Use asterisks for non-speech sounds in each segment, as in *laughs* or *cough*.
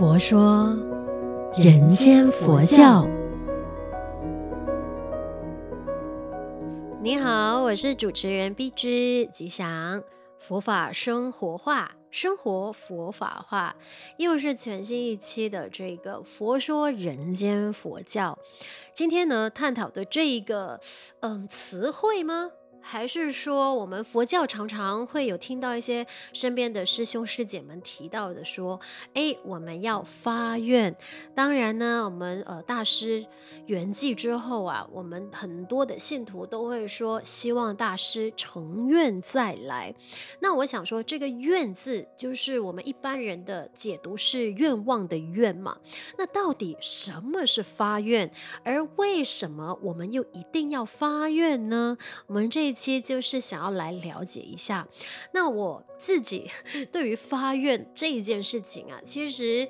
佛说人间佛教。你好，我是主持人碧枝吉祥。佛法生活化，生活佛法化，又是全新一期的这个佛说人间佛教。今天呢，探讨的这一个嗯词汇吗？还是说，我们佛教常常会有听到一些身边的师兄师姐们提到的，说，哎，我们要发愿。当然呢，我们呃大师圆寂之后啊，我们很多的信徒都会说，希望大师成愿再来。那我想说，这个愿字就是我们一般人的解读是愿望的愿嘛。那到底什么是发愿？而为什么我们又一定要发愿呢？我们这。这期就是想要来了解一下，那我自己 *laughs* 对于发愿这一件事情啊，其实。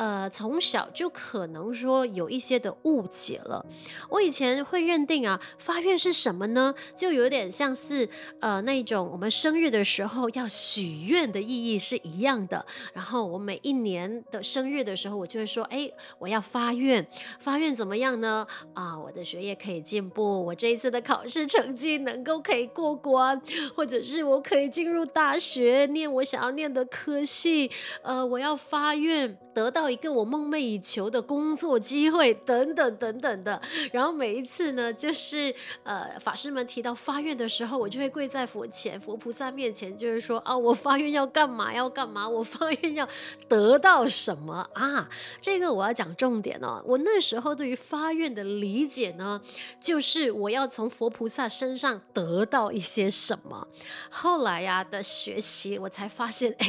呃，从小就可能说有一些的误解了。我以前会认定啊，发愿是什么呢？就有点像是呃那种我们生日的时候要许愿的意义是一样的。然后我每一年的生日的时候，我就会说，哎，我要发愿，发愿怎么样呢？啊，我的学业可以进步，我这一次的考试成绩能够可以过关，或者是我可以进入大学念我想要念的科系。呃，我要发愿得到。一个我梦寐以求的工作机会，等等等等的。然后每一次呢，就是呃，法师们提到发愿的时候，我就会跪在佛前、佛菩萨面前，就是说啊，我发愿要干嘛？要干嘛？我发愿要得到什么啊？这个我要讲重点哦。我那时候对于发愿的理解呢，就是我要从佛菩萨身上得到一些什么。后来呀、的学习，我才发现，哎，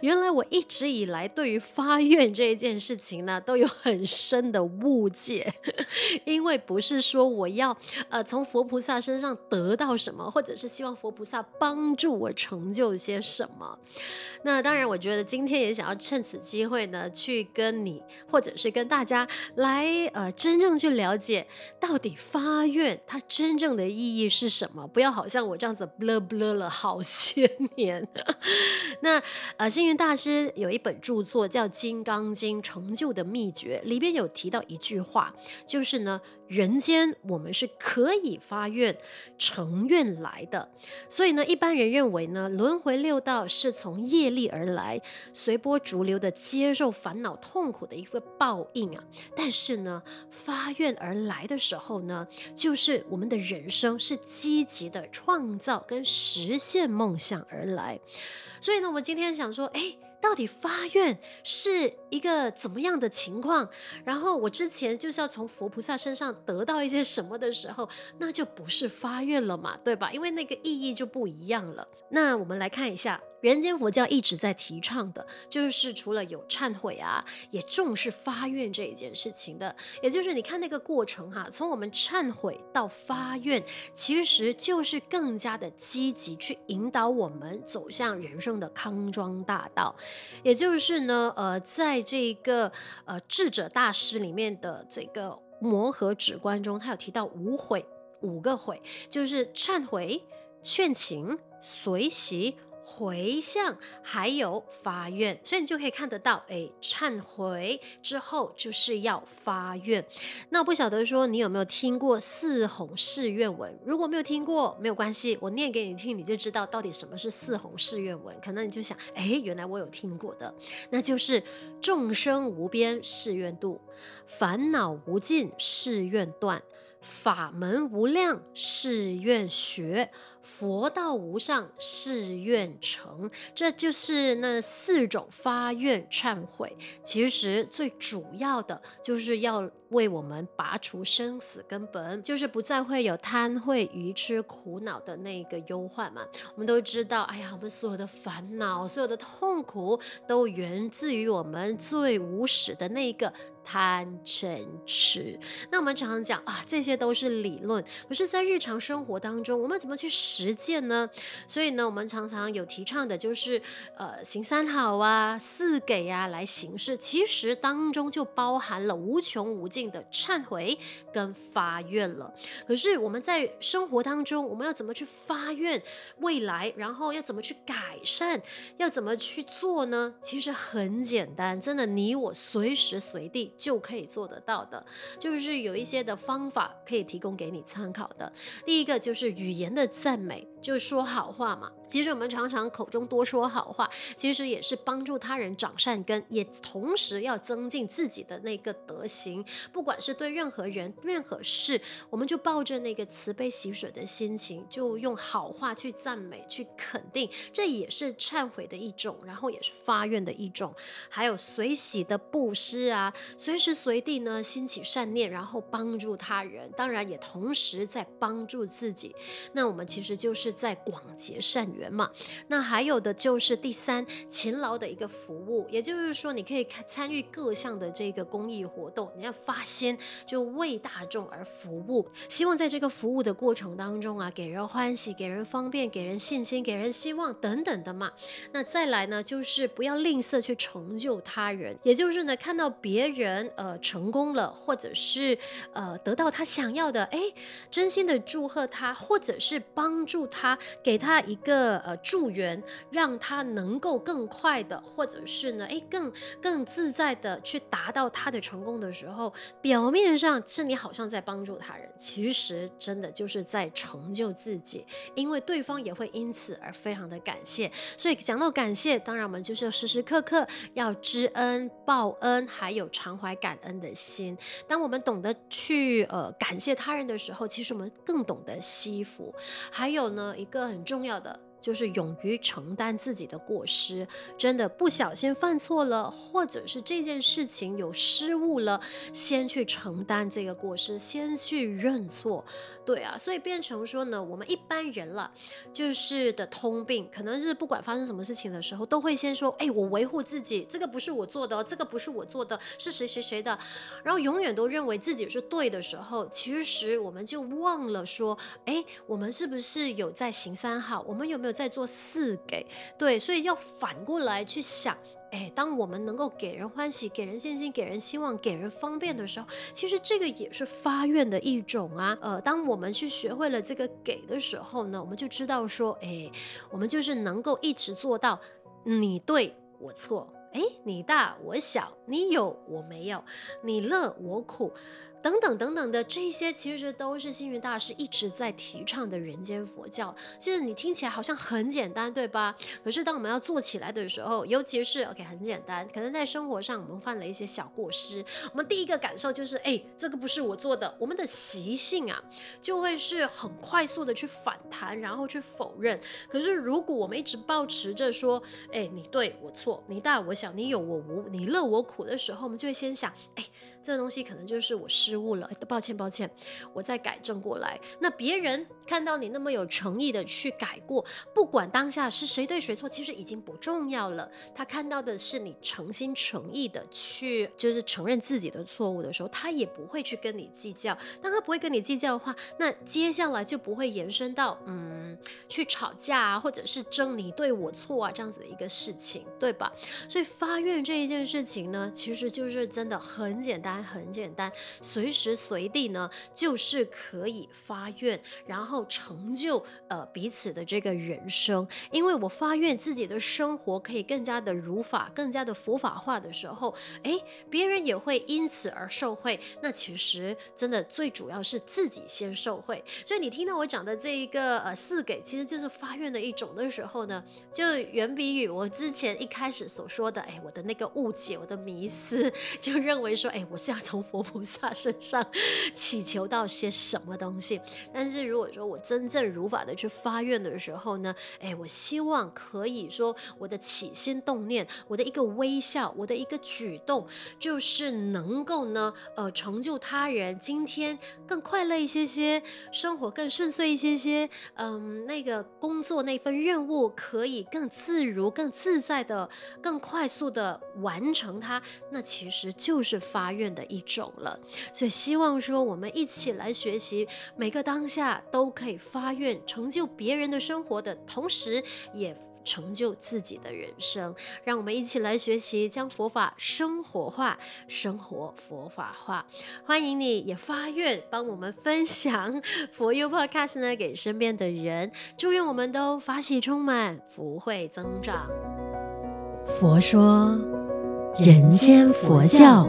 原来我一直以来对于发发愿。这一件事情呢，都有很深的误解，*laughs* 因为不是说我要呃从佛菩萨身上得到什么，或者是希望佛菩萨帮助我成就些什么。那当然，我觉得今天也想要趁此机会呢，去跟你或者是跟大家来呃真正去了解到底发愿它真正的意义是什么，不要好像我这样子 blah blah 了好些年。*laughs* 那呃星云大师有一本著作叫《金刚》。经成就的秘诀里边有提到一句话，就是呢，人间我们是可以发愿成愿来的。所以呢，一般人认为呢，轮回六道是从业力而来，随波逐流的接受烦恼痛苦的一个报应啊。但是呢，发愿而来的时候呢，就是我们的人生是积极的创造跟实现梦想而来。所以呢，我们今天想说，哎。到底发愿是一个怎么样的情况？然后我之前就是要从佛菩萨身上得到一些什么的时候，那就不是发愿了嘛，对吧？因为那个意义就不一样了。那我们来看一下。人间佛教一直在提倡的，就是除了有忏悔啊，也重视发愿这一件事情的。也就是你看那个过程哈，从我们忏悔到发愿，其实就是更加的积极去引导我们走向人生的康庄大道。也就是呢，呃，在这个呃智者大师里面的这个摩诃止观中，他有提到五悔，五个悔，就是忏悔、劝请、随喜。回向还有发愿，所以你就可以看得到，哎，忏悔之后就是要发愿。那我不晓得说你有没有听过四弘誓愿文？如果没有听过，没有关系，我念给你听，你就知道到底什么是四弘誓愿文。可能你就想，哎，原来我有听过的，那就是众生无边誓愿度，烦恼无尽誓愿断，法门无量誓愿学。佛道无上，誓愿成，这就是那四种发愿忏悔。其实最主要的就是要为我们拔除生死根本，就是不再会有贪恚愚痴苦恼的那个忧患嘛。我们都知道，哎呀，我们所有的烦恼、所有的痛苦，都源自于我们最无始的那个贪嗔痴。那我们常常讲啊，这些都是理论，可是，在日常生活当中，我们怎么去实践呢？所以呢，我们常常有提倡的就是，呃，行三好啊、四给啊来行事。其实当中就包含了无穷无尽的忏悔跟发愿了。可是我们在生活当中，我们要怎么去发愿未来？然后要怎么去改善？要怎么去做呢？其实很简单，真的，你我随时随地就可以做得到的，就是有一些的方法可以提供给你参考的。第一个就是语言的赞美。就说好话嘛，其实我们常常口中多说好话，其实也是帮助他人长善根，也同时要增进自己的那个德行。不管是对任何人、任何事，我们就抱着那个慈悲喜舍的心情，就用好话去赞美、去肯定，这也是忏悔的一种，然后也是发愿的一种。还有随喜的布施啊，随时随地呢兴起善念，然后帮助他人，当然也同时在帮助自己。那我们其实就是。在广结善缘嘛，那还有的就是第三，勤劳的一个服务，也就是说，你可以参与各项的这个公益活动，你要发心就为大众而服务，希望在这个服务的过程当中啊，给人欢喜，给人方便，给人信心，给人希望等等的嘛。那再来呢，就是不要吝啬去成就他人，也就是呢，看到别人呃成功了，或者是呃得到他想要的，哎，真心的祝贺他，或者是帮助。他给他一个呃助缘，让他能够更快的，或者是呢，诶，更更自在的去达到他的成功的时候，表面上是你好像在帮助他人，其实真的就是在成就自己，因为对方也会因此而非常的感谢。所以讲到感谢，当然我们就是要时时刻刻要知恩报恩，还有常怀感恩的心。当我们懂得去呃感谢他人的时候，其实我们更懂得惜福。还有呢。一个很重要的。就是勇于承担自己的过失，真的不小心犯错了，或者是这件事情有失误了，先去承担这个过失，先去认错，对啊，所以变成说呢，我们一般人了，就是的通病，可能是不管发生什么事情的时候，都会先说，哎，我维护自己，这个不是我做的，这个不是我做的，是谁谁谁的，然后永远都认为自己是对的时候，其实我们就忘了说，哎，我们是不是有在行三好？我们有没有？在做四给，对，所以要反过来去想，哎，当我们能够给人欢喜、给人信心、给人希望、给人方便的时候，其实这个也是发愿的一种啊。呃，当我们去学会了这个给的时候呢，我们就知道说，哎，我们就是能够一直做到你对我错，哎，你大我小，你有我没有，你乐我苦。等等等等的这些，其实都是星云大师一直在提倡的人间佛教。其实你听起来好像很简单，对吧？可是当我们要做起来的时候，尤其是 OK 很简单，可能在生活上我们犯了一些小过失，我们第一个感受就是，哎，这个不是我做的。我们的习性啊，就会是很快速的去反弹，然后去否认。可是如果我们一直保持着说，哎，你对我错，你大我小，你有我无，你乐我苦的时候，我们就会先想，哎，这个东西可能就是我失误了，抱歉抱歉，我再改正过来。那别人看到你那么有诚意的去改过，不管当下是谁对谁错，其实已经不重要了。他看到的是你诚心诚意的去，就是承认自己的错误的时候，他也不会去跟你计较。当他不会跟你计较的话，那接下来就不会延伸到嗯去吵架啊，或者是争你对我错啊这样子的一个事情，对吧？所以发愿这一件事情呢，其实就是真的很简单，很简单，随时随地呢，就是可以发愿，然后成就呃彼此的这个人生。因为我发愿自己的生活可以更加的如法，更加的佛法化的时候，哎，别人也会因此而受惠。那其实真的最主要是自己先受惠。所以你听到我讲的这一个呃四给，其实就是发愿的一种的时候呢，就远比于我之前一开始所说的，哎，我的那个误解，我的迷思，就认为说，哎，我是要 *laughs* 从佛菩萨身上。祈求到些什么东西？但是如果说我真正如法的去发愿的时候呢，哎，我希望可以说我的起心动念，我的一个微笑，我的一个举动，就是能够呢，呃，成就他人今天更快乐一些些，生活更顺遂一些些，嗯，那个工作那份任务可以更自如、更自在的、更快速的完成它，那其实就是发愿的一种了。所以希望说，我们一起来学习，每个当下都可以发愿成就别人的生活的同时，也成就自己的人生，让我们一起来学习，将佛法生活化，生活佛法化。欢迎你也发愿帮我们分享佛佑 Podcast 呢，给身边的人，祝愿我们都法喜充满，福慧增长。佛说人间佛教。